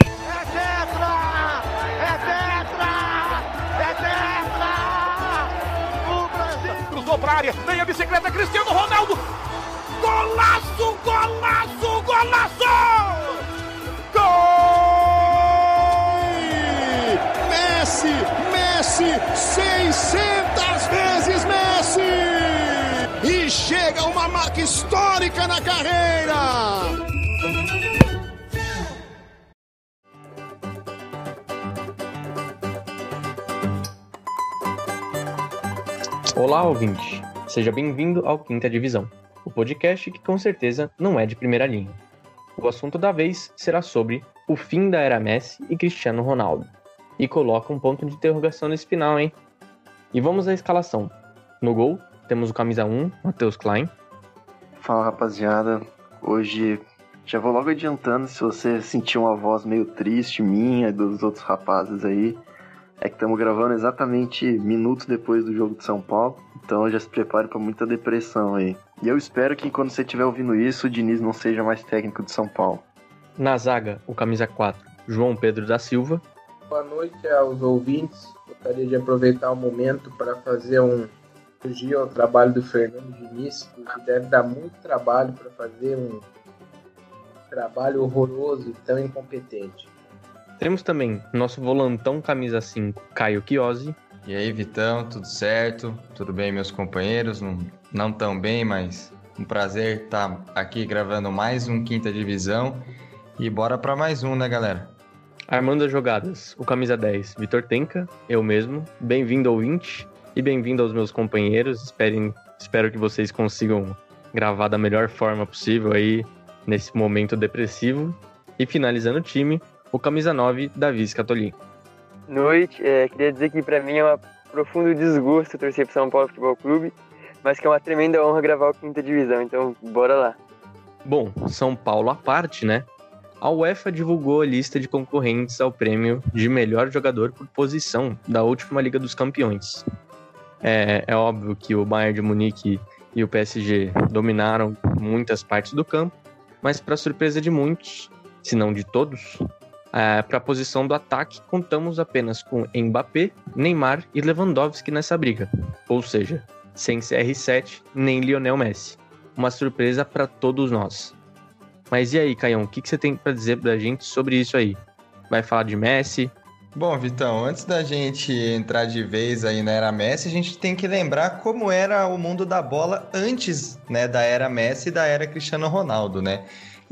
É tetra! É tetra! É tetra! O Brasil cruzou pra área, vem a bicicleta Cristiano Ronaldo! Golaço, golaço, golaço! Gol! Messi, Messi, 600 vezes Messi! E chega uma marca histórica na carreira! Olá, ouvinte! Seja bem-vindo ao Quinta Divisão, o podcast que com certeza não é de primeira linha. O assunto da vez será sobre o fim da era Messi e Cristiano Ronaldo. E coloca um ponto de interrogação nesse final, hein? E vamos à escalação. No gol, temos o camisa 1, Matheus Klein. Fala rapaziada, hoje já vou logo adiantando se você sentir uma voz meio triste minha e dos outros rapazes aí, é que estamos gravando exatamente minutos depois do jogo de São Paulo, então já se prepare para muita depressão aí. E eu espero que quando você estiver ouvindo isso, o Diniz não seja mais técnico de São Paulo. Na zaga, o camisa 4, João Pedro da Silva. Boa noite aos ouvintes. Gostaria de aproveitar o momento para fazer um elogio ao trabalho do Fernando Diniz, que deve dar muito trabalho para fazer um trabalho horroroso e tão incompetente. Temos também nosso volantão camisa 5, Caio Chiosi. E aí, Vitão, tudo certo? Tudo bem, meus companheiros? Não, não tão bem, mas um prazer estar aqui gravando mais um Quinta Divisão. E bora para mais um, né, galera? Armando as jogadas, o camisa 10, Vitor Tenca, eu mesmo. Bem-vindo ouvinte e bem-vindo aos meus companheiros. Esperem, espero que vocês consigam gravar da melhor forma possível aí nesse momento depressivo. E finalizando o time, o camisa 9, Davi Scatolini. Noite, é, queria dizer que para mim é um profundo desgosto torcer para São Paulo Futebol Clube, mas que é uma tremenda honra gravar o Quinta Divisão, então bora lá. Bom, São Paulo à parte, né? A UEFA divulgou a lista de concorrentes ao prêmio de melhor jogador por posição da última Liga dos Campeões. É, é óbvio que o Bayern de Munique e o PSG dominaram muitas partes do campo, mas para surpresa de muitos, se não de todos, é, para a posição do ataque contamos apenas com Mbappé, Neymar e Lewandowski nessa briga, ou seja, sem CR7 nem Lionel Messi. Uma surpresa para todos nós. Mas e aí, Caião, o que, que você tem para dizer para a gente sobre isso aí? Vai falar de Messi? Bom, Vitão, antes da gente entrar de vez aí na era Messi, a gente tem que lembrar como era o mundo da bola antes né, da era Messi e da era Cristiano Ronaldo, né?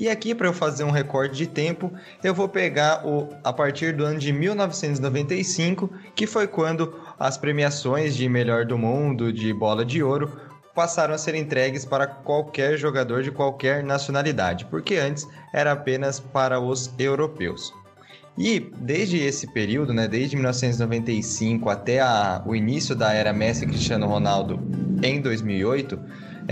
E aqui, para eu fazer um recorde de tempo, eu vou pegar o, a partir do ano de 1995, que foi quando as premiações de melhor do mundo, de bola de ouro, passaram a ser entregues para qualquer jogador de qualquer nacionalidade, porque antes era apenas para os europeus. E desde esse período, né, desde 1995 até a, o início da era Messi Cristiano Ronaldo em 2008,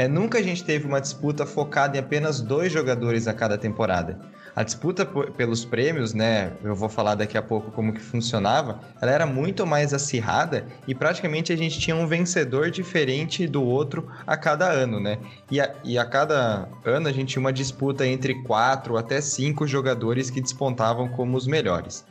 é, nunca a gente teve uma disputa focada em apenas dois jogadores a cada temporada. A disputa pelos prêmios, né, eu vou falar daqui a pouco como que funcionava, ela era muito mais acirrada e praticamente a gente tinha um vencedor diferente do outro a cada ano, né? E a, e a cada ano a gente tinha uma disputa entre quatro até cinco jogadores que despontavam como os melhores.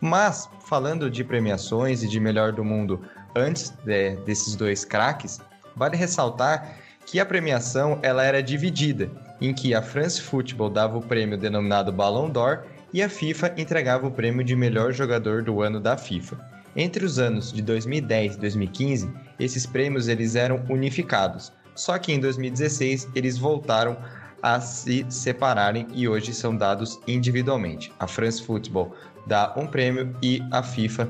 Mas, falando de premiações e de melhor do mundo antes de, desses dois craques, vale ressaltar que a premiação ela era dividida, em que a France Football dava o prêmio denominado Ballon d'Or e a FIFA entregava o prêmio de melhor jogador do ano da FIFA. Entre os anos de 2010 e 2015, esses prêmios eles eram unificados, só que em 2016 eles voltaram a se separarem e hoje são dados individualmente. A France Football dá um prêmio e a FIFA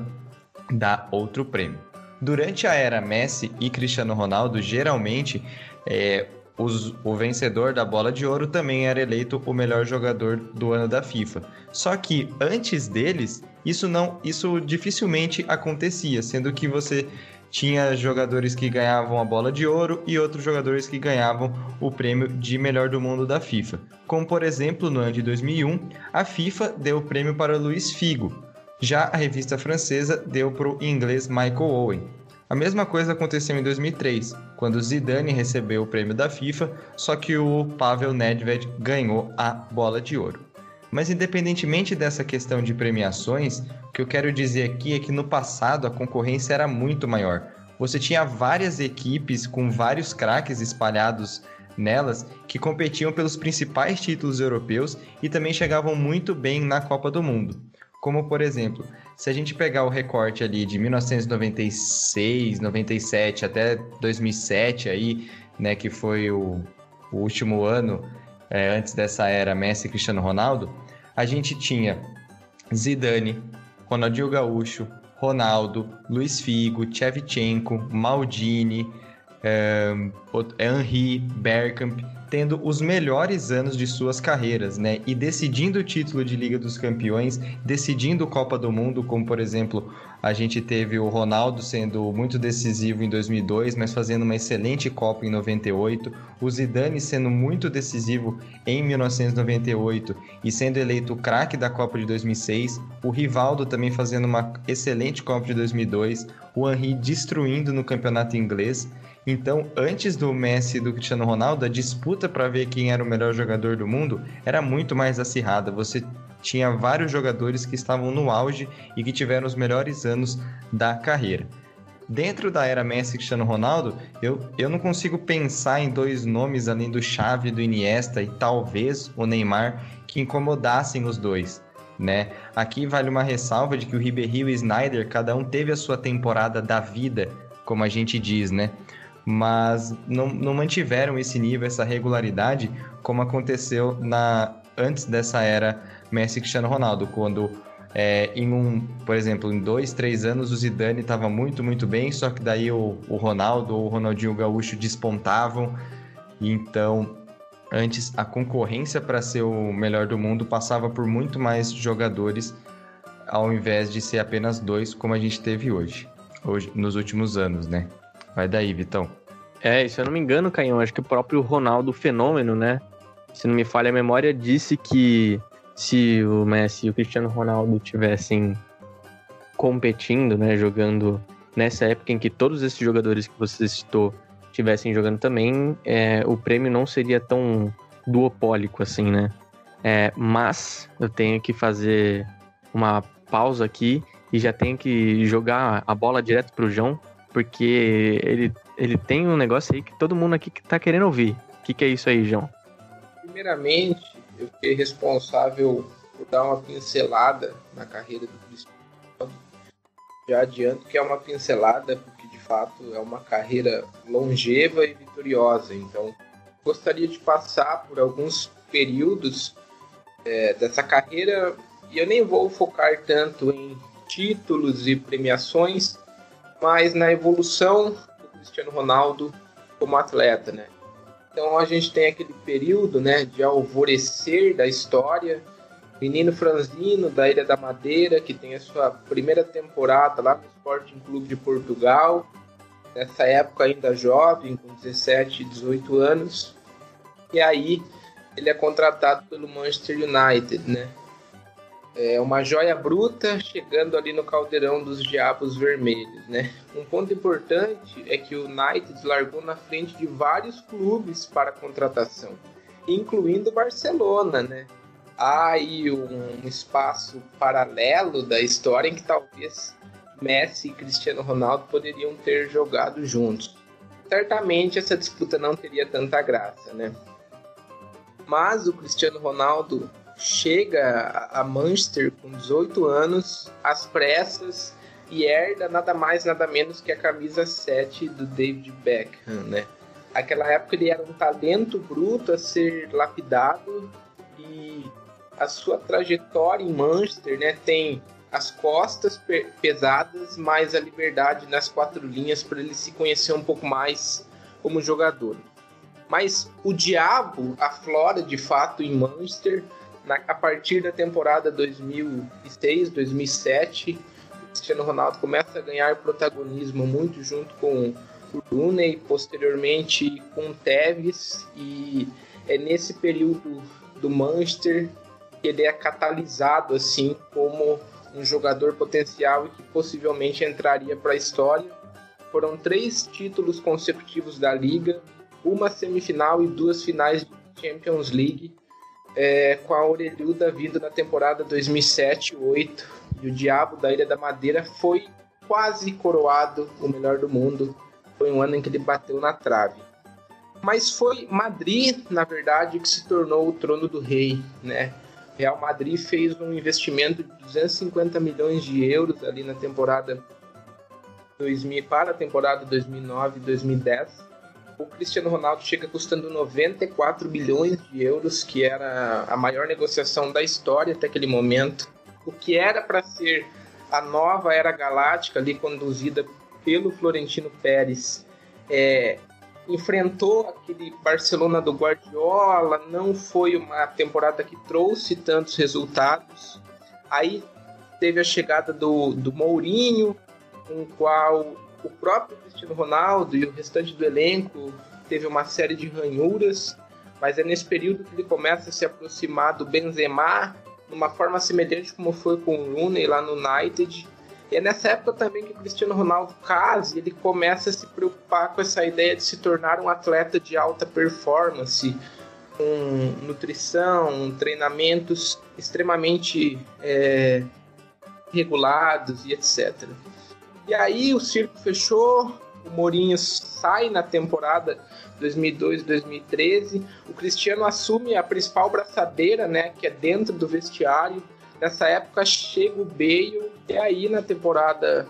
dá outro prêmio. Durante a era Messi e Cristiano Ronaldo, geralmente é, os, o vencedor da bola de ouro também era eleito o melhor jogador do ano da FIFA. Só que antes deles, isso não, isso dificilmente acontecia, sendo que você tinha jogadores que ganhavam a bola de ouro e outros jogadores que ganhavam o prêmio de melhor do mundo da FIFA. Como por exemplo, no ano de 2001, a FIFA deu o prêmio para Luiz Figo. Já a revista francesa deu para o inglês Michael Owen. A mesma coisa aconteceu em 2003, quando Zidane recebeu o prêmio da FIFA, só que o Pavel Nedved ganhou a bola de ouro. Mas independentemente dessa questão de premiações, o que eu quero dizer aqui é que no passado a concorrência era muito maior. Você tinha várias equipes com vários craques espalhados nelas que competiam pelos principais títulos europeus e também chegavam muito bem na Copa do Mundo. Como por exemplo, se a gente pegar o recorte ali de 1996, 97 até 2007 aí, né, que foi o, o último ano é, antes dessa era Messi e Cristiano Ronaldo, a gente tinha Zidane, Ronaldinho Gaúcho, Ronaldo, Luiz Figo, Shevchenko, Maldini, um, Henry, Bergkamp, tendo os melhores anos de suas carreiras, né? E decidindo o título de Liga dos Campeões, decidindo Copa do Mundo, como por exemplo, a gente teve o Ronaldo sendo muito decisivo em 2002, mas fazendo uma excelente Copa em 98, o Zidane sendo muito decisivo em 1998 e sendo eleito craque da Copa de 2006, o Rivaldo também fazendo uma excelente Copa de 2002, o Henry destruindo no campeonato inglês. Então, antes do Messi e do Cristiano Ronaldo, a disputa para ver quem era o melhor jogador do mundo era muito mais acirrada. Você tinha vários jogadores que estavam no auge e que tiveram os melhores anos da carreira. Dentro da era Messi e Cristiano Ronaldo, eu, eu não consigo pensar em dois nomes além do Xavi, do Iniesta e talvez o Neymar que incomodassem os dois. Né? Aqui vale uma ressalva de que o Ribéry e o Snyder, cada um teve a sua temporada da vida, como a gente diz, né? mas não, não mantiveram esse nível, essa regularidade, como aconteceu na antes dessa era Messi e Cristiano Ronaldo, quando é, em um, por exemplo, em dois, três anos o Zidane estava muito, muito bem, só que daí o, o Ronaldo ou o Ronaldinho Gaúcho despontavam, então antes a concorrência para ser o melhor do mundo passava por muito mais jogadores ao invés de ser apenas dois como a gente teve hoje, hoje nos últimos anos, né? Vai daí, Vitão. É, se eu não me engano, Canhão, acho que o próprio Ronaldo Fenômeno, né? Se não me falha a memória, disse que se o Messi e o Cristiano Ronaldo tivessem competindo, né, jogando nessa época em que todos esses jogadores que você citou estivessem jogando também, é, o prêmio não seria tão duopólico assim, né? É, mas eu tenho que fazer uma pausa aqui e já tenho que jogar a bola direto pro João, porque ele, ele tem um negócio aí que todo mundo aqui tá querendo ouvir. O que, que é isso aí, João? Primeiramente, eu fiquei responsável por dar uma pincelada na carreira do Cristiano. Já adianto que é uma pincelada, porque de fato é uma carreira longeva e vitoriosa. Então, gostaria de passar por alguns períodos é, dessa carreira e eu nem vou focar tanto em títulos e premiações, mas na evolução do Cristiano Ronaldo como atleta, né? Então a gente tem aquele período, né, de alvorecer da história, menino franzino da Ilha da Madeira, que tem a sua primeira temporada lá no Sporting Clube de Portugal, nessa época ainda jovem, com 17, 18 anos. E aí ele é contratado pelo Manchester United, né? É uma joia bruta chegando ali no caldeirão dos diabos vermelhos, né? Um ponto importante é que o United largou na frente de vários clubes para contratação, incluindo o Barcelona, né? Há aí um espaço paralelo da história em que talvez Messi e Cristiano Ronaldo poderiam ter jogado juntos. Certamente essa disputa não teria tanta graça, né? Mas o Cristiano Ronaldo chega a Manchester com 18 anos, às pressas, e herda nada mais, nada menos que a camisa 7 do David Beckham, né? Aquela época ele era um talento bruto a ser lapidado e a sua trajetória em Manchester, né, tem as costas pesadas, mais a liberdade nas quatro linhas para ele se conhecer um pouco mais como jogador. Mas o diabo aflora de fato em Manchester na, a partir da temporada 2006, 2007, o Cristiano Ronaldo começa a ganhar protagonismo muito junto com o Rooney, posteriormente com o Tevez, e é nesse período do Manchester que ele é catalisado assim como um jogador potencial que possivelmente entraria para a história. Foram três títulos consecutivos da liga, uma semifinal e duas finais de Champions League é, com a orelhuda vindo na temporada 2007-2008 e o Diabo da Ilha da Madeira foi quase coroado o melhor do mundo. Foi um ano em que ele bateu na trave. Mas foi Madrid, na verdade, que se tornou o trono do rei, né? Real Madrid fez um investimento de 250 milhões de euros ali na temporada 2000 para a temporada 2009-2010. O Cristiano Ronaldo chega custando 94 bilhões de euros, que era a maior negociação da história até aquele momento. O que era para ser a nova era galáctica ali conduzida pelo Florentino Pérez é, enfrentou aquele Barcelona do Guardiola, não foi uma temporada que trouxe tantos resultados. Aí teve a chegada do, do Mourinho, com o qual o próprio Cristiano Ronaldo e o restante do elenco teve uma série de ranhuras, mas é nesse período que ele começa a se aproximar do Benzema, numa forma semelhante como foi com o Rooney lá no United, e é nessa época também que o Cristiano Ronaldo casa e ele começa a se preocupar com essa ideia de se tornar um atleta de alta performance, com nutrição, treinamentos extremamente é, regulados e etc. E aí o circo fechou, o Mourinho sai na temporada 2002-2013, o Cristiano assume a principal braçadeira, né, que é dentro do vestiário, Nessa época chega o Bale, e aí na temporada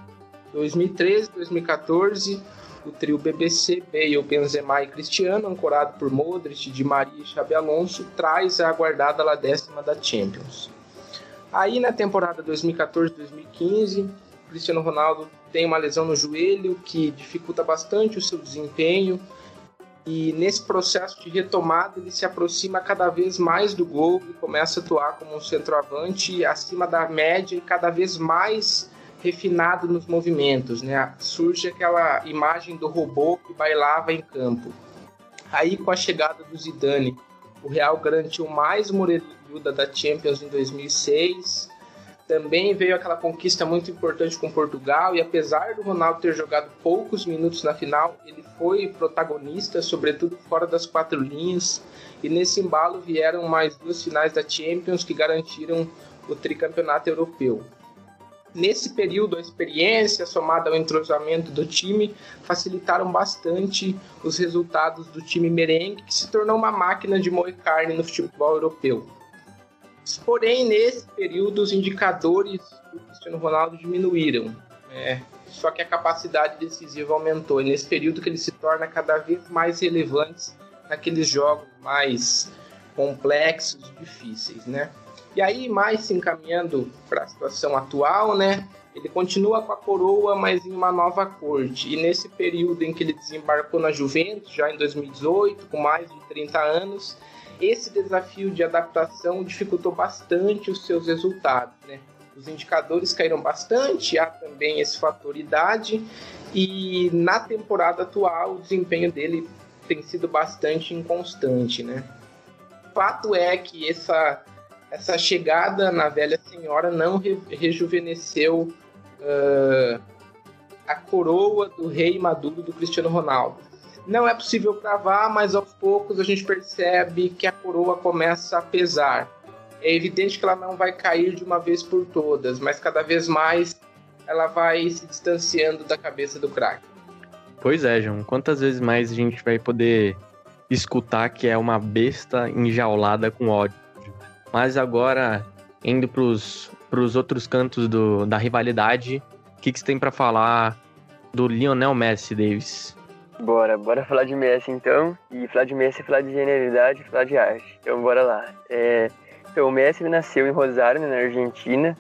2013, 2014, o trio BBC, Bale, Benzema e Cristiano, ancorado por Modric, Di Maria e Xabi Alonso, traz a aguardada lá décima da Champions. Aí na temporada 2014-2015, Cristiano Ronaldo tem uma lesão no joelho que dificulta bastante o seu desempenho e nesse processo de retomada, ele se aproxima cada vez mais do gol e começa a atuar como um centroavante acima da média e cada vez mais refinado nos movimentos. Né? Surge aquela imagem do robô que bailava em campo. Aí, com a chegada do Zidane, o Real garantiu mais uma da Champions em 2006 também veio aquela conquista muito importante com Portugal e apesar do Ronaldo ter jogado poucos minutos na final, ele foi protagonista, sobretudo fora das quatro linhas. E nesse embalo vieram mais duas finais da Champions que garantiram o tricampeonato europeu. Nesse período, a experiência somada ao entrosamento do time facilitaram bastante os resultados do time merengue, que se tornou uma máquina de moer carne no futebol europeu. Porém, nesse período, os indicadores do Cristiano Ronaldo diminuíram. É, só que a capacidade decisiva aumentou. E nesse período que ele se torna cada vez mais relevante naqueles jogos mais complexos e difíceis, né? E aí, mais se encaminhando para a situação atual, né? Ele continua com a coroa, mas em uma nova corte. E nesse período em que ele desembarcou na Juventus, já em 2018, com mais de 30 anos, esse desafio de adaptação dificultou bastante os seus resultados, né? Os indicadores caíram bastante, há também esse fator idade, e na temporada atual o desempenho dele tem sido bastante inconstante, né? Fato é que essa, essa chegada na velha senhora não re, rejuvenesceu uh, a coroa do rei maduro do Cristiano Ronaldo. Não é possível cravar, mas aos poucos a gente percebe que a coroa começa a pesar. É evidente que ela não vai cair de uma vez por todas, mas cada vez mais ela vai se distanciando da cabeça do craque. Pois é, João. Quantas vezes mais a gente vai poder escutar que é uma besta enjaulada com ódio? Mas agora, indo para os outros cantos do, da rivalidade, o que, que você tem para falar do Lionel Messi, Davis? Bora, bora falar de Messi então. E falar de Messi é falar de genialidade, falar de arte. Então bora lá. É, então o Messi nasceu em Rosário, né, na Argentina,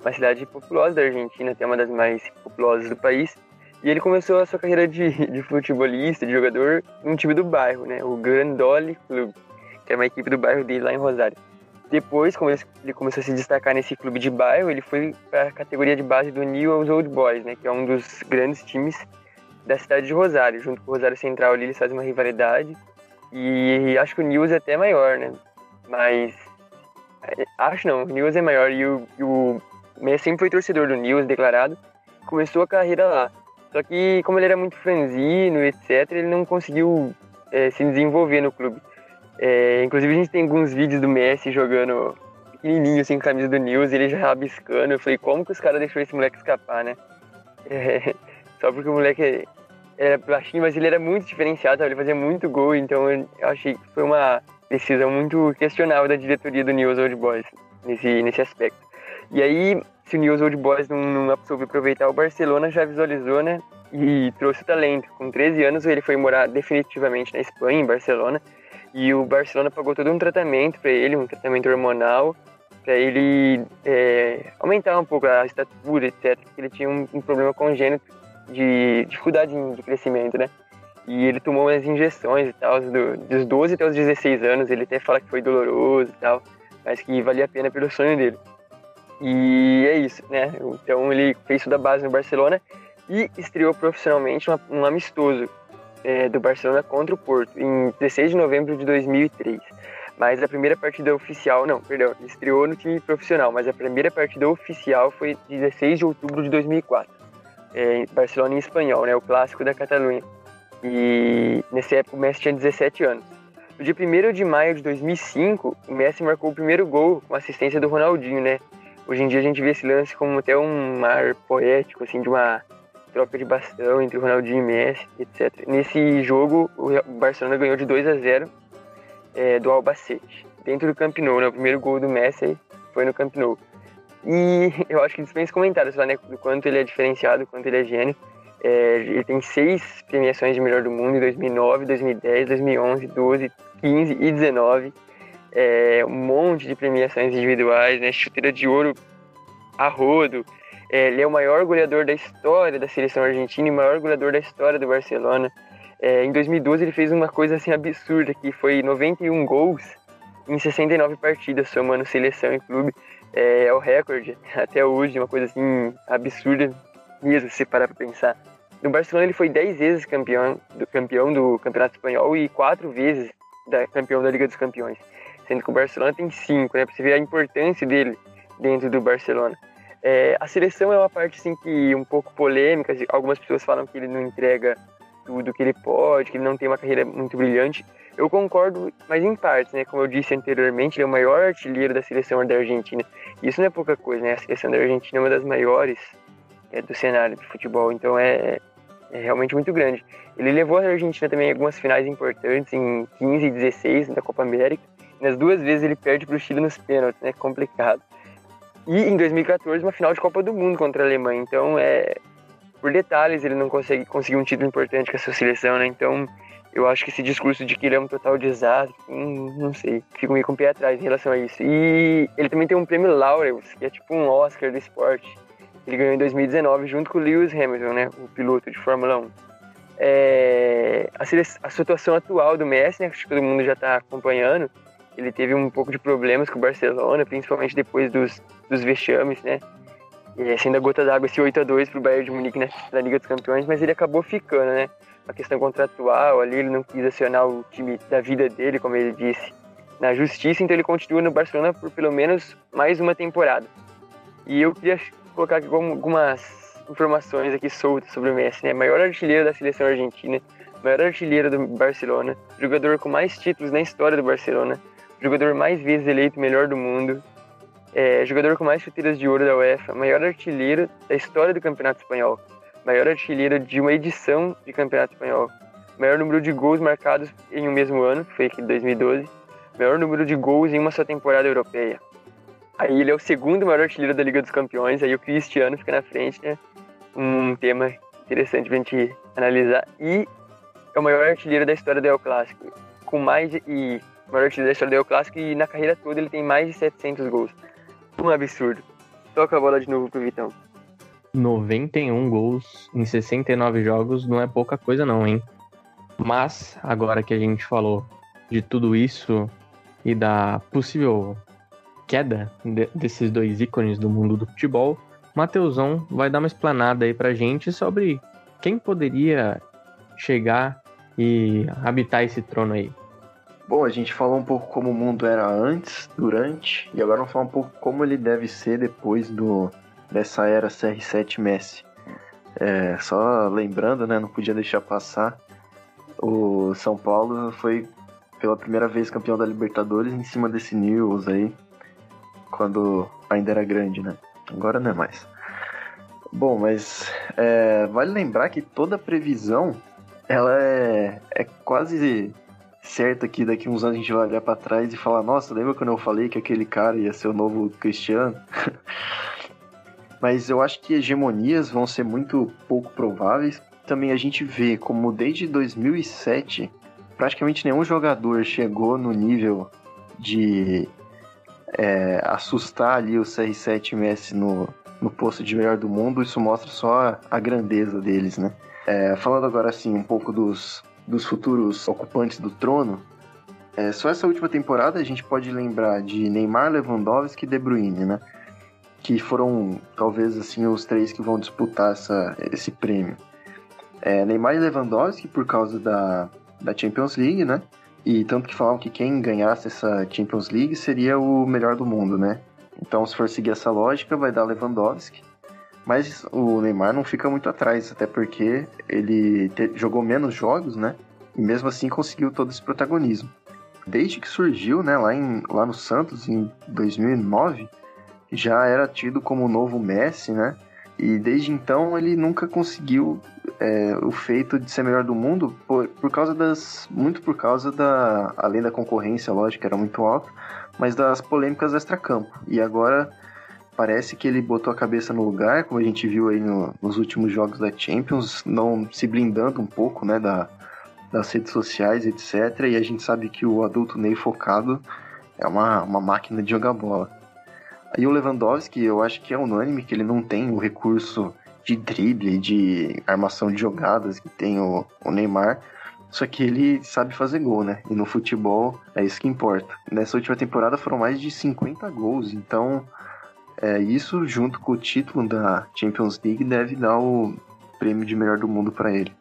uma cidade populosa da Argentina, até uma das mais populosas do país. E ele começou a sua carreira de, de futebolista, de jogador, num time do bairro, né, o Grandoli Clube, que é uma equipe do bairro dele lá em Rosário. Depois, como ele começou a se destacar nesse clube de bairro, ele foi para a categoria de base do Newell's Old Boys, né, que é um dos grandes times da cidade de Rosário, junto com o Rosário Central ali, eles fazem uma rivalidade. E acho que o News é até maior, né? Mas. É, acho não, o News é maior e o, e o Messi sempre foi torcedor do News declarado. Começou a carreira lá. Só que, como ele era muito franzino, etc., ele não conseguiu é, se desenvolver no clube. É, inclusive a gente tem alguns vídeos do Messi jogando pequenininho, assim, com a camisa do News, ele já rabiscando. Eu falei, como que os caras deixou esse moleque escapar, né? É, só porque o moleque era baixinho, mas ele era muito diferenciado, ele fazia muito gol, então eu achei que foi uma decisão muito questionável da diretoria do News Old Boys nesse, nesse aspecto. E aí, se o News Old Boys não, não soube aproveitar, o Barcelona já visualizou, né? E trouxe o talento. Com 13 anos, ele foi morar definitivamente na Espanha, em Barcelona. E o Barcelona pagou todo um tratamento para ele, um tratamento hormonal, para ele é, aumentar um pouco a estatura, etc. Porque ele tinha um, um problema congênito de dificuldade de crescimento, né? E ele tomou umas injeções e tal, do, dos 12 até os 16 anos. Ele até fala que foi doloroso e tal, mas que valia a pena pelo sonho dele. E é isso, né? Então ele fez isso da base no Barcelona e estreou profissionalmente um amistoso é, do Barcelona contra o Porto em 16 de novembro de 2003. Mas a primeira partida oficial, não, perdão, estreou no time profissional, mas a primeira partida oficial foi 16 de outubro de 2004. É, Barcelona em espanhol, né? O clássico da Catalunha. E nessa época o Messi tinha 17 anos. No dia 1 de maio de 2005, o Messi marcou o primeiro gol com assistência do Ronaldinho, né? Hoje em dia a gente vê esse lance como até um mar poético, assim, de uma troca de bastão entre o Ronaldinho e Messi, etc. Nesse jogo, o Barcelona ganhou de 2 a 0 é, do Albacete, dentro do Camp Nou, né? O primeiro gol do Messi foi no Camp Nou. E eu acho que dispensa comentários lá, né? Do quanto ele é diferenciado, do quanto ele é gênio. É, ele tem seis premiações de melhor do mundo em 2009, 2010, 2011, 12, 15 e 19 é, um monte de premiações individuais, né? Chuteira de ouro a rodo. É, ele é o maior goleador da história da seleção argentina e o maior goleador da história do Barcelona. É, em 2012 ele fez uma coisa assim absurda, que foi 91 gols em 69 partidas, somando seleção e clube. É, é o recorde até hoje, uma coisa assim absurda mesmo, se parar para pensar. No Barcelona ele foi 10 vezes campeão do, campeão do Campeonato Espanhol e 4 vezes da, campeão da Liga dos Campeões sendo que o Barcelona tem cinco, né? Pra você ver a importância dele dentro do Barcelona. É, a seleção é uma parte assim que um pouco polêmica. Algumas pessoas falam que ele não entrega tudo que ele pode, que ele não tem uma carreira muito brilhante. Eu concordo, mas em partes, né? Como eu disse anteriormente, ele é o maior artilheiro da seleção da Argentina. Isso não é pouca coisa, né? A seleção da Argentina é uma das maiores é, do cenário de futebol, então é, é realmente muito grande. Ele levou a Argentina também em algumas finais importantes, em 15 e 16 da Copa América. Nas duas vezes ele perde para o Chile nos pênaltis, né? Complicado. E em 2014, uma final de Copa do Mundo contra a Alemanha. Então, é por detalhes, ele não consegue conseguir um título importante com a sua seleção, né? Então, eu acho que esse discurso de que ele é um total desastre, hum, não sei, fico meio com o pé atrás em relação a isso. E ele também tem um prêmio Laureus, que é tipo um Oscar do esporte. Ele ganhou em 2019 junto com o Lewis Hamilton, né? O piloto de Fórmula 1. É, a, a, situação atual do Messi, né, que todo mundo já está acompanhando, ele teve um pouco de problemas com o Barcelona, principalmente depois dos, dos vexames, né? E sendo a gota d'água esse 8 a 2 pro Bayern de Munique na, Liga dos Campeões, mas ele acabou ficando, né? Uma questão contratual ali, ele não quis acionar o time da vida dele, como ele disse, na justiça, então ele continua no Barcelona por pelo menos mais uma temporada. E eu queria colocar aqui algumas informações aqui soltas sobre o Messi, né? Maior artilheiro da seleção argentina, maior artilheiro do Barcelona, jogador com mais títulos na história do Barcelona, jogador mais vezes eleito melhor do mundo, é, jogador com mais chuteiras de ouro da UEFA, maior artilheiro da história do Campeonato Espanhol, maior artilheiro de uma edição de Campeonato Espanhol, maior número de gols marcados em um mesmo ano, que foi aqui de 2012, maior número de gols em uma só temporada europeia. Aí ele é o segundo maior artilheiro da Liga dos Campeões, aí o Cristiano fica na frente, né? Um tema interessante pra gente analisar. E é o maior artilheiro da história do El Clássico, com mais e maior artilheiro da história do El Clássico e na carreira toda ele tem mais de 700 gols. Um absurdo. Toca a bola de novo pro Vitão. 91 gols em 69 jogos não é pouca coisa não, hein? Mas, agora que a gente falou de tudo isso e da possível queda de, desses dois ícones do mundo do futebol, Mateusão vai dar uma explanada aí pra gente sobre quem poderia chegar e habitar esse trono aí. Bom, a gente falou um pouco como o mundo era antes, durante, e agora vamos falar um pouco como ele deve ser depois do dessa era CR7 Messi. É, só lembrando, né, não podia deixar passar, o São Paulo foi pela primeira vez campeão da Libertadores em cima desse News aí, quando ainda era grande, né? Agora não é mais. Bom, mas é, vale lembrar que toda previsão ela é, é quase certa que daqui uns anos a gente vai olhar para trás e falar: Nossa, lembra quando eu falei que aquele cara ia ser o novo Cristiano? mas eu acho que hegemonias vão ser muito pouco prováveis. Também a gente vê como desde 2007 praticamente nenhum jogador chegou no nível de é, assustar ali o CR7 Messi no, no posto de melhor do mundo, isso mostra só a grandeza deles, né? É, falando agora assim um pouco dos, dos futuros ocupantes do trono, é, só essa última temporada a gente pode lembrar de Neymar, Lewandowski e De Bruyne, né? Que foram talvez assim os três que vão disputar essa, esse prêmio. É, Neymar e Lewandowski por causa da, da Champions League, né? E tanto que falavam que quem ganhasse essa Champions League seria o melhor do mundo, né? Então, se for seguir essa lógica, vai dar Lewandowski. Mas o Neymar não fica muito atrás, até porque ele te, jogou menos jogos, né? E mesmo assim conseguiu todo esse protagonismo. Desde que surgiu, né, lá, em, lá no Santos, em 2009, já era tido como o novo Messi, né? E desde então ele nunca conseguiu é, o feito de ser melhor do mundo por, por causa das. Muito por causa da. Além da concorrência, lógico, era muito alta, mas das polêmicas extra-campo. E agora parece que ele botou a cabeça no lugar, como a gente viu aí no, nos últimos jogos da Champions, não se blindando um pouco, né, da, das redes sociais, etc. E a gente sabe que o adulto Ney focado é uma, uma máquina de jogar bola. Aí o Lewandowski, eu acho que é unânime que ele não tem o recurso de drible, de armação de jogadas que tem o, o Neymar. Só que ele sabe fazer gol, né? E no futebol é isso que importa. Nessa última temporada foram mais de 50 gols, então é, isso junto com o título da Champions League deve dar o prêmio de melhor do mundo para ele.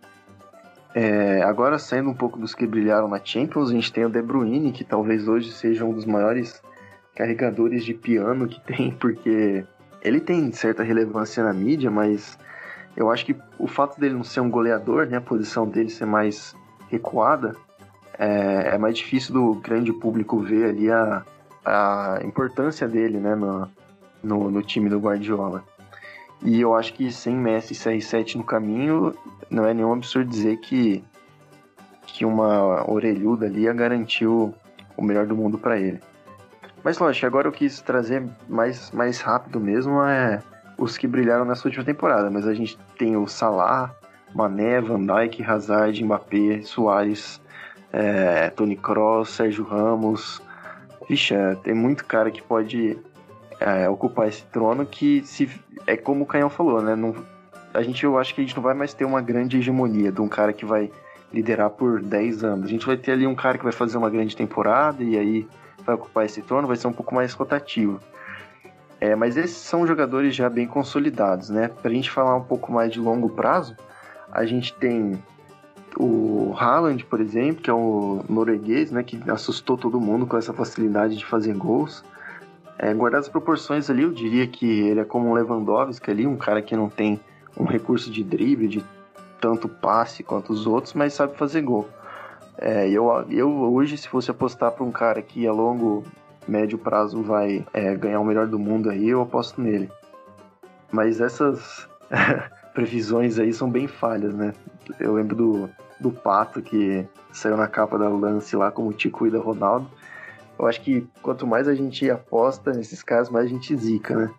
É, agora saindo um pouco dos que brilharam na Champions, a gente tem o De Bruyne, que talvez hoje seja um dos maiores carregadores de piano que tem, porque ele tem certa relevância na mídia, mas eu acho que o fato dele não ser um goleador, né, a posição dele ser mais recuada, é, é mais difícil do grande público ver ali a, a importância dele, né, no, no, no time do Guardiola. E eu acho que sem Messi e CR7 no caminho, não é nenhum absurdo dizer que, que uma orelhuda ali garantiu o melhor do mundo para ele. Mas lógico, agora eu quis trazer mais, mais rápido mesmo é os que brilharam nessa última temporada. Mas a gente tem o Salah, Mané, Van Dijk, Hazard, Mbappé, Soares, é, Tony Kroos, Sérgio Ramos. Vixe, é, tem muito cara que pode é, ocupar esse trono que se é como o Canhão falou, né? Não, a gente eu acho que a gente não vai mais ter uma grande hegemonia de um cara que vai liderar por 10 anos. A gente vai ter ali um cara que vai fazer uma grande temporada e aí vai ocupar esse trono vai ser um pouco mais rotativo. É, mas esses são jogadores já bem consolidados, né? Para a gente falar um pouco mais de longo prazo, a gente tem o Haaland, por exemplo, que é o norueguês, né? Que assustou todo mundo com essa facilidade de fazer gols. É, guardadas as proporções ali, eu diria que ele é como um Lewandowski ali, um cara que não tem um recurso de drible, de tanto passe quanto os outros, mas sabe fazer gol. É, eu, eu hoje, se fosse apostar para um cara que a longo, médio prazo vai é, ganhar o melhor do mundo aí, eu aposto nele. Mas essas previsões aí são bem falhas, né? Eu lembro do, do Pato que saiu na capa da Lance lá como Tico e da Ronaldo. Eu acho que quanto mais a gente aposta nesses caras, mais a gente zica, né?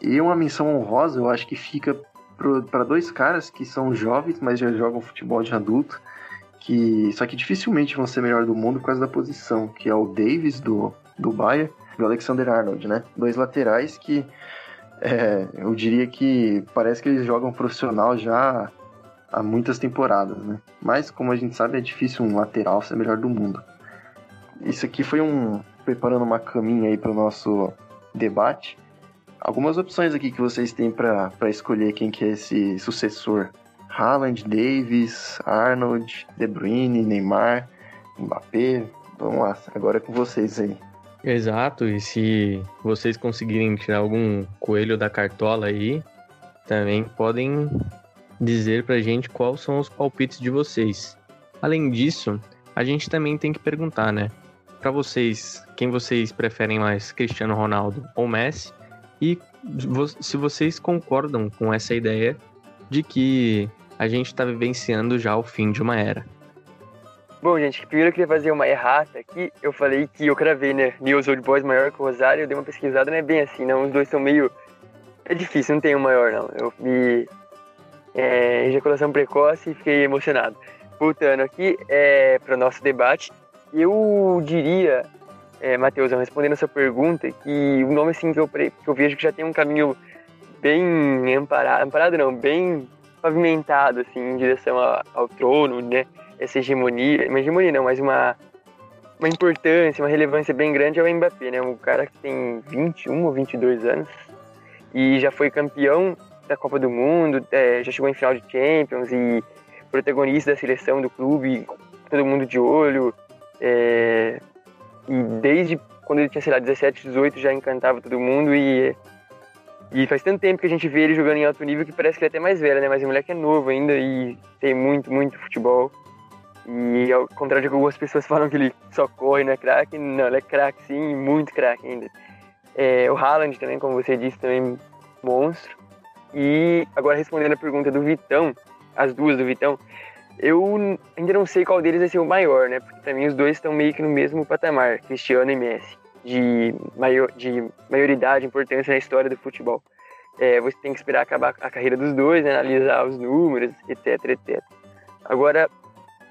E uma menção honrosa, eu acho que fica para dois caras que são jovens, mas já jogam futebol de adulto que só que dificilmente vão ser melhor do mundo por causa da posição, que é o Davis do, do Bayern e o Alexander Arnold, né? Dois laterais que é, eu diria que parece que eles jogam profissional já há muitas temporadas, né? Mas como a gente sabe, é difícil um lateral ser melhor do mundo. Isso aqui foi um preparando uma caminha aí para o nosso debate. Algumas opções aqui que vocês têm para escolher quem que é esse sucessor Haaland, Davis, Arnold, De Bruyne, Neymar, Mbappé. Vamos lá, agora é com vocês aí. Exato, e se vocês conseguirem tirar algum coelho da cartola aí, também podem dizer pra gente quais são os palpites de vocês. Além disso, a gente também tem que perguntar, né? Para vocês, quem vocês preferem mais, Cristiano Ronaldo ou Messi? E se vocês concordam com essa ideia de que a gente está vivenciando já o fim de uma era. Bom, gente, primeiro eu queria fazer uma errata aqui. Eu falei que eu cravei, né? News Old Boys maior que o Rosário. Eu dei uma pesquisada, não é bem assim, não. Os dois são meio. É difícil, não tem um maior, não. Eu me. É, ejaculação precoce e fiquei emocionado. Voltando aqui é, para o nosso debate, eu diria, é, Matheus, respondendo a sua pergunta, que o nome assim que eu, que eu vejo que já tem um caminho bem amparado, amparado não, bem pavimentado assim em direção ao, ao trono, né? Essa hegemonia, uma hegemonia não, mas uma uma importância, uma relevância bem grande é o Mbappé, né? Um cara que tem 21 ou 22 anos e já foi campeão da Copa do Mundo, é, já chegou em final de Champions e protagonista da seleção do clube, todo mundo de olho. É, e desde quando ele tinha, sei lá, 17, 18 já encantava todo mundo e e faz tanto tempo que a gente vê ele jogando em alto nível que parece que ele é até mais velho, né? Mas o moleque é novo ainda e tem muito, muito futebol. E ao contrário de algumas pessoas falam que ele só corre, não é craque, não, ele é craque sim, muito craque ainda. É, o Haaland também, como você disse, também monstro. E agora respondendo a pergunta do Vitão, as duas do Vitão, eu ainda não sei qual deles vai ser o maior, né? Porque mim os dois estão meio que no mesmo patamar, Cristiano e Messi de, maior, de maioridade, importância na história do futebol. É, você tem que esperar acabar a carreira dos dois, né, analisar os números, etc, etc. Agora,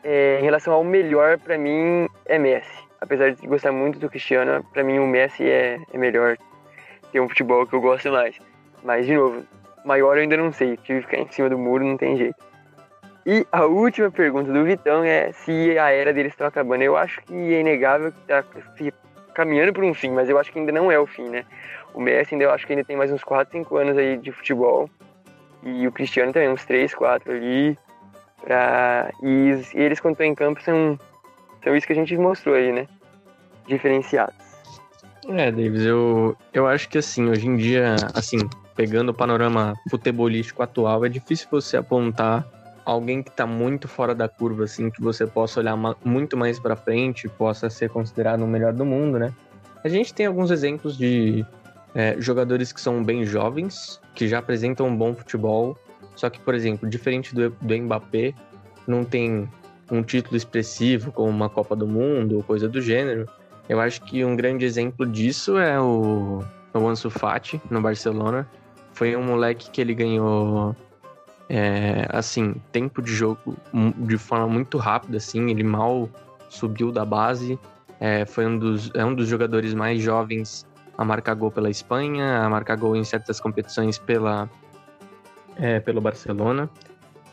é, em relação ao melhor, para mim, é Messi. Apesar de gostar muito do Cristiano, para mim o Messi é, é melhor. Tem um futebol que eu gosto mais. Mas, de novo, maior eu ainda não sei. Tive que ficar em cima do muro, não tem jeito. E a última pergunta do Vitão é se a era deles está acabando. Eu acho que é inegável que tá, se caminhando para um fim, mas eu acho que ainda não é o fim, né? O Messi ainda eu acho que ainda tem mais uns 4, 5 anos aí de futebol. E o Cristiano também, uns 3, 4 ali. Pra... E, e eles, quando estão em campo, são, são isso que a gente mostrou aí, né? Diferenciados. É, Davis, eu, eu acho que assim, hoje em dia, assim, pegando o panorama futebolístico atual, é difícil você apontar alguém que está muito fora da curva, assim, que você possa olhar muito mais para frente, possa ser considerado o melhor do mundo, né? A gente tem alguns exemplos de é, jogadores que são bem jovens, que já apresentam um bom futebol, só que, por exemplo, diferente do, do Mbappé, não tem um título expressivo como uma Copa do Mundo ou coisa do gênero. Eu acho que um grande exemplo disso é o, o Ansu Fati no Barcelona. Foi um moleque que ele ganhou é, assim, tempo de jogo de forma muito rápida, assim, ele mal subiu da base, é, foi um dos, é um dos jogadores mais jovens a marcar gol pela Espanha, a marcar gol em certas competições pela, é, pelo Barcelona.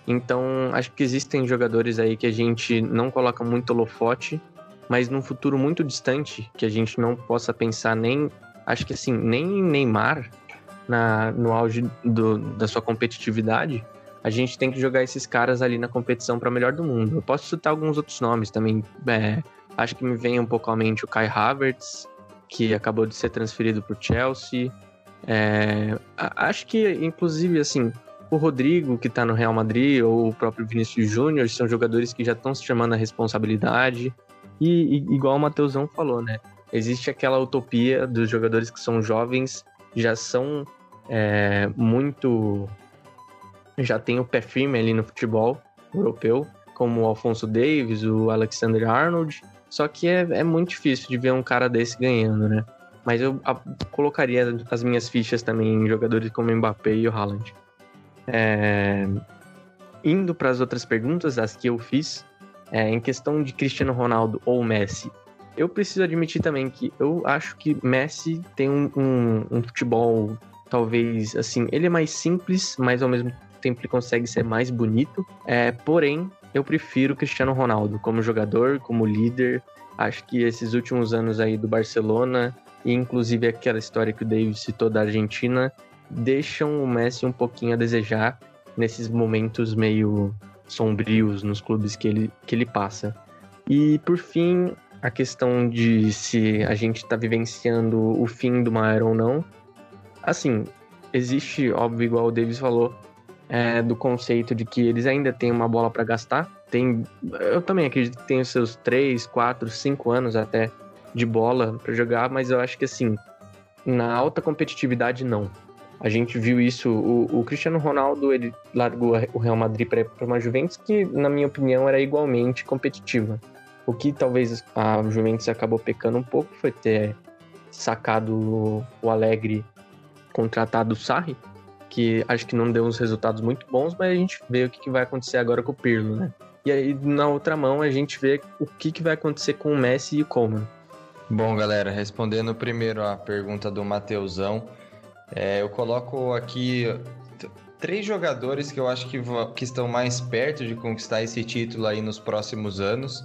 Então, acho que existem jogadores aí que a gente não coloca muito holofote, mas num futuro muito distante, que a gente não possa pensar nem, acho que assim, nem Neymar na, no auge do, da sua competitividade, a gente tem que jogar esses caras ali na competição para melhor do mundo. Eu posso citar alguns outros nomes também. É, acho que me vem um pouco à mente o Kai Havertz, que acabou de ser transferido para o Chelsea. É, acho que, inclusive, assim, o Rodrigo, que está no Real Madrid, ou o próprio Vinícius Júnior, são jogadores que já estão se chamando a responsabilidade. E, e igual o Matheusão falou, né? Existe aquela utopia dos jogadores que são jovens, já são é, muito já tem o pé firme ali no futebol europeu, como o Alfonso Davis, o Alexander Arnold. Só que é, é muito difícil de ver um cara desse ganhando, né? Mas eu a, colocaria as minhas fichas também em jogadores como o Mbappé e o Haaland. É... Indo para as outras perguntas, as que eu fiz, é, em questão de Cristiano Ronaldo ou Messi, eu preciso admitir também que eu acho que Messi tem um, um, um futebol, talvez, assim, ele é mais simples, mas ao mesmo tempo ele consegue ser mais bonito. É, porém, eu prefiro Cristiano Ronaldo como jogador, como líder. Acho que esses últimos anos aí do Barcelona, e inclusive aquela história que o David citou da Argentina, deixam o Messi um pouquinho a desejar nesses momentos meio sombrios nos clubes que ele, que ele passa. E por fim, a questão de se a gente está vivenciando o fim de uma era ou não. Assim, existe, óbvio, igual o Davis falou, é, do conceito de que eles ainda têm uma bola para gastar, tem. Eu também acredito que tem os seus 3, 4, 5 anos até de bola para jogar, mas eu acho que assim, na alta competitividade, não. A gente viu isso, o, o Cristiano Ronaldo, ele largou o Real Madrid para uma Juventus que, na minha opinião, era igualmente competitiva. O que talvez a Juventus acabou pecando um pouco foi ter sacado o Alegre contratado o Sarri, que acho que não deu uns resultados muito bons, mas a gente vê o que vai acontecer agora com o Pirlo, né? E aí, na outra mão, a gente vê o que vai acontecer com o Messi e o Coleman. Bom, galera, respondendo primeiro a pergunta do Mateusão, é, eu coloco aqui três jogadores que eu acho que, que estão mais perto de conquistar esse título aí nos próximos anos,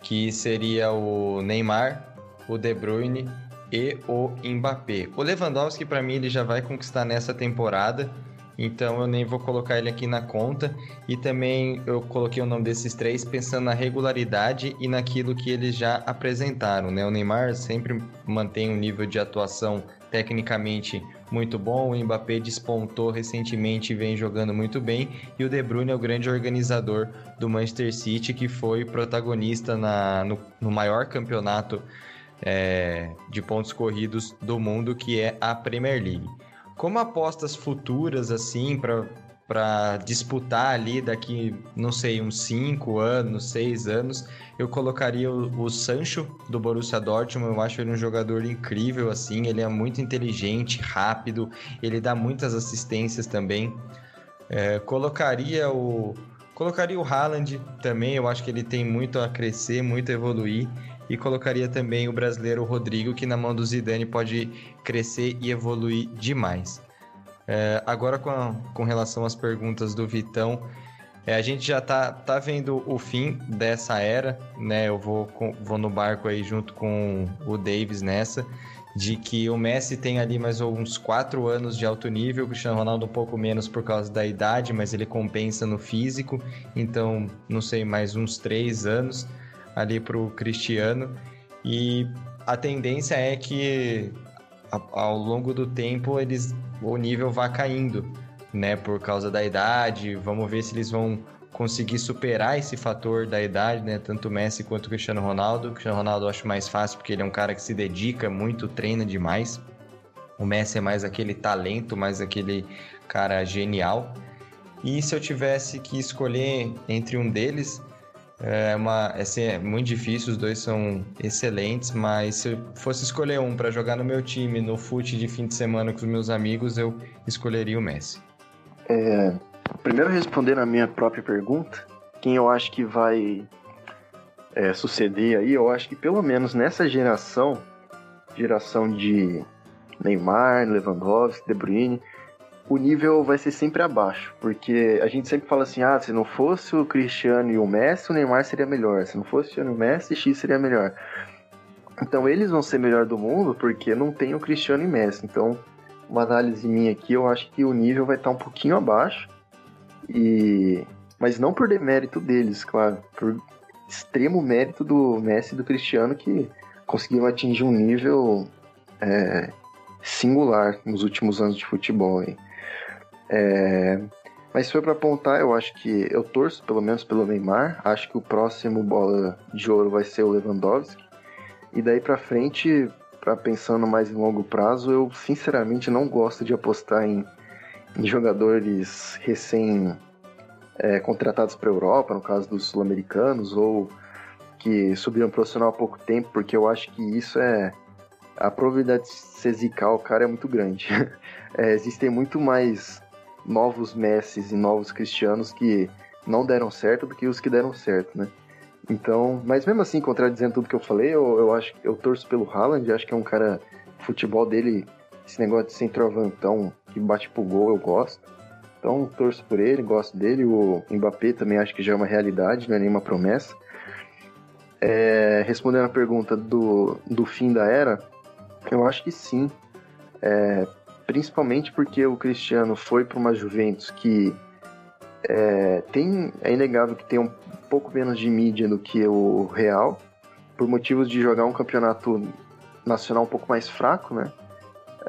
que seria o Neymar, o De Bruyne e o Mbappé. O Lewandowski, para mim, ele já vai conquistar nessa temporada, então eu nem vou colocar ele aqui na conta. E também eu coloquei o nome desses três pensando na regularidade e naquilo que eles já apresentaram. Né? O Neymar sempre mantém um nível de atuação tecnicamente muito bom, o Mbappé despontou recentemente e vem jogando muito bem, e o De Bruyne é o grande organizador do Manchester City, que foi protagonista na, no, no maior campeonato é, de pontos corridos do mundo, que é a Premier League. Como apostas futuras, assim, para disputar ali daqui, não sei, uns 5 anos, 6 anos, eu colocaria o, o, Sancho do Borussia Dortmund. Eu acho ele um jogador incrível, assim, ele é muito inteligente, rápido, ele dá muitas assistências também. É, colocaria o colocaria o Haaland também, eu acho que ele tem muito a crescer, muito a evoluir e colocaria também o brasileiro Rodrigo, que na mão do Zidane pode crescer e evoluir demais. É, agora, com, a, com relação às perguntas do Vitão, é, a gente já tá, tá vendo o fim dessa era, né? Eu vou, vou no barco aí junto com o Davis nessa, de que o Messi tem ali mais uns quatro anos de alto nível, o Cristiano Ronaldo um pouco menos por causa da idade, mas ele compensa no físico, então, não sei, mais uns três anos ali para o Cristiano. E a tendência é que ao longo do tempo eles o nível vá caindo, né, por causa da idade. Vamos ver se eles vão conseguir superar esse fator da idade, né, tanto Messi quanto Cristiano Ronaldo. O Cristiano Ronaldo eu acho mais fácil porque ele é um cara que se dedica muito, treina demais. O Messi é mais aquele talento, mais aquele cara genial. E se eu tivesse que escolher entre um deles, é uma, assim, é muito difícil, os dois são excelentes, mas se eu fosse escolher um para jogar no meu time no fute de fim de semana com os meus amigos, eu escolheria o Messi. É, primeiro respondendo a minha própria pergunta, quem eu acho que vai é, suceder aí, eu acho que pelo menos nessa geração, geração de Neymar, Lewandowski, De Bruyne, o nível vai ser sempre abaixo, porque a gente sempre fala assim, ah, se não fosse o Cristiano e o Messi, o Neymar seria melhor, se não fosse o Cristiano e o Messi, X seria melhor. Então eles vão ser melhor do mundo porque não tem o Cristiano e Messi. Então, uma análise minha aqui, eu acho que o nível vai estar um pouquinho abaixo. E mas não por demérito deles, claro, por extremo mérito do Messi e do Cristiano que conseguiram atingir um nível é, singular nos últimos anos de futebol. Hein? É, mas se for para apontar, eu acho que eu torço pelo menos pelo Neymar. Acho que o próximo bola de ouro vai ser o Lewandowski. E daí para frente, para pensando mais em longo prazo, eu sinceramente não gosto de apostar em, em jogadores recém é, contratados para a Europa, no caso dos sul-americanos, ou que subiram profissional há pouco tempo, porque eu acho que isso é a probabilidade de ser zicar o cara é muito grande. É, existem muito mais novos Messis e novos Cristianos que não deram certo do que os que deram certo, né? Então, mas mesmo assim, contradizendo tudo que eu falei, eu, eu acho eu torço pelo Haaland, acho que é um cara, futebol dele, esse negócio de centroavantão que bate pro gol, eu gosto. Então, torço por ele, gosto dele. O Mbappé também acho que já é uma realidade, não é nenhuma promessa. É, respondendo a pergunta do, do fim da era, eu acho que sim. É, principalmente porque o Cristiano foi para uma Juventus que é, tem, é inegável que tem um pouco menos de mídia do que o Real, por motivos de jogar um campeonato nacional um pouco mais fraco, né?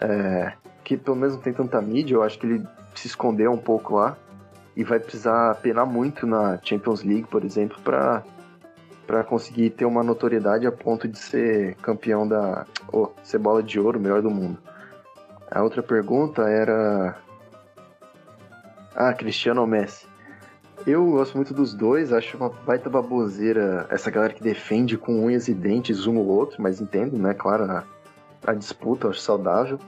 É, que pelo menos não tem tanta mídia, eu acho que ele se escondeu um pouco lá. e vai precisar penar muito na Champions League, por exemplo, para para conseguir ter uma notoriedade a ponto de ser campeão da. Oh, ser bola de ouro, melhor do mundo. A outra pergunta era. Ah, Cristiano ou Messi? Eu gosto muito dos dois, acho uma baita baboseira essa galera que defende com unhas e dentes um ou outro, mas entendo, né? Claro, a, a disputa, acho saudável.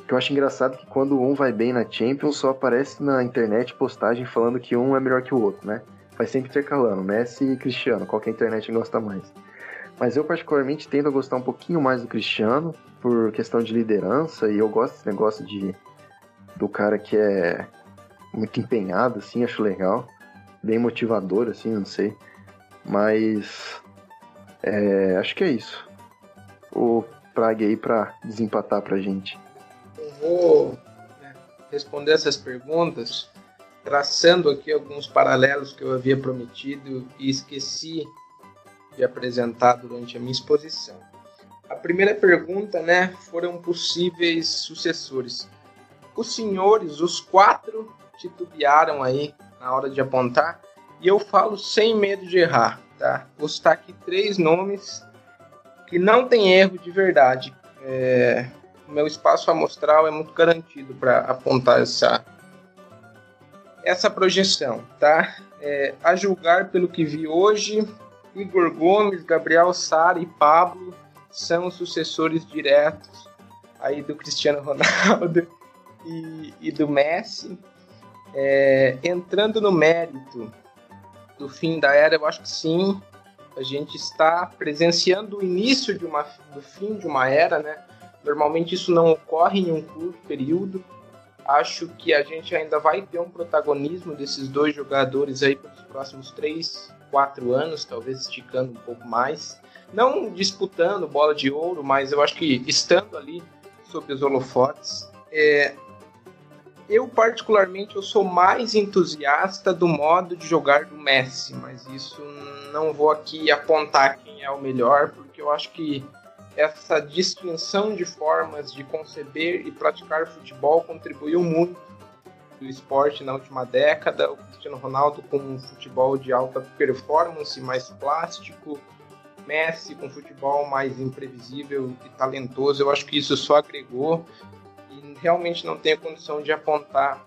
O que eu acho engraçado é que quando um vai bem na Champions, só aparece na internet postagem falando que um é melhor que o outro, né? Vai sempre intercalando, Messi e Cristiano, qual que a internet gosta mais. Mas eu particularmente tendo a gostar um pouquinho mais do Cristiano, por questão de liderança, e eu gosto desse negócio de do cara que é muito empenhado, assim, acho legal. Bem motivador, assim, não sei. Mas é, acho que é isso. O Prague aí pra desempatar pra gente. Eu vou né, responder essas perguntas traçando aqui alguns paralelos que eu havia prometido e esqueci de apresentar durante a minha exposição. A primeira pergunta, né, foram possíveis sucessores. Os senhores, os quatro, titubearam aí na hora de apontar e eu falo sem medo de errar, tá? Vou citar aqui três nomes que não tem erro de verdade. É, meu espaço amostral é muito garantido para apontar essa essa projeção, tá? É, a julgar pelo que vi hoje, Igor Gomes, Gabriel Sara e Pablo são sucessores diretos aí do Cristiano Ronaldo e, e do Messi. É, entrando no mérito do fim da era, eu acho que sim, a gente está presenciando o início de uma, do fim de uma era, né? Normalmente isso não ocorre em um curto período, Acho que a gente ainda vai ter um protagonismo desses dois jogadores aí pelos próximos três, quatro anos, talvez esticando um pouco mais. Não disputando bola de ouro, mas eu acho que estando ali sob os holofotes. É, eu particularmente eu sou mais entusiasta do modo de jogar do Messi, mas isso não vou aqui apontar quem é o melhor, porque eu acho que essa distinção de formas de conceber e praticar futebol contribuiu muito do esporte na última década. O Cristiano Ronaldo com um futebol de alta performance, mais plástico, Messi com futebol mais imprevisível e talentoso. Eu acho que isso só agregou e realmente não tenho condição de apontar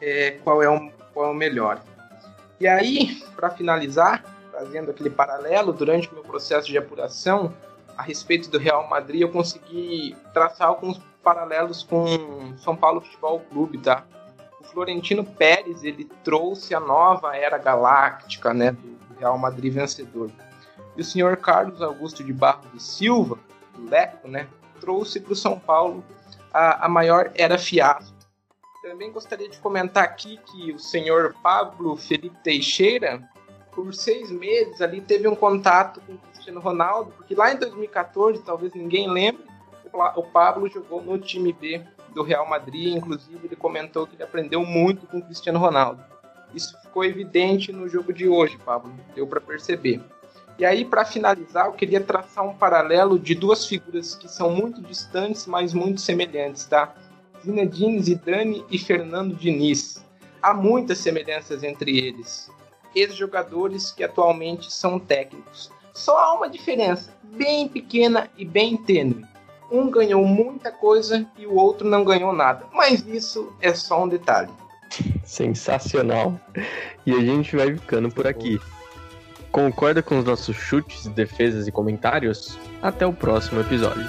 é, qual, é o, qual é o melhor. E aí, para finalizar, fazendo aquele paralelo, durante o meu processo de apuração, a respeito do Real Madrid, eu consegui traçar alguns paralelos com São Paulo Futebol Clube, tá? O Florentino Pérez, ele trouxe a nova era galáctica, né, do Real Madrid vencedor. E o senhor Carlos Augusto de Barros Silva, do Leco, né, trouxe para o São Paulo a, a maior era fiasco. Também gostaria de comentar aqui que o senhor Pablo Felipe Teixeira, por seis meses ali, teve um contato com Cristiano Ronaldo, porque lá em 2014, talvez ninguém lembre, o Pablo jogou no time B do Real Madrid, inclusive ele comentou que ele aprendeu muito com o Cristiano Ronaldo. Isso ficou evidente no jogo de hoje, Pablo, deu para perceber. E aí, para finalizar, eu queria traçar um paralelo de duas figuras que são muito distantes, mas muito semelhantes, tá? Zinedine Zidane e Fernando Diniz. Há muitas semelhanças entre eles. Ex-jogadores que atualmente são técnicos. Só há uma diferença bem pequena e bem tênue. Um ganhou muita coisa e o outro não ganhou nada. Mas isso é só um detalhe. Sensacional. E a gente vai ficando por aqui. Concorda com os nossos chutes, defesas e comentários? Até o próximo episódio.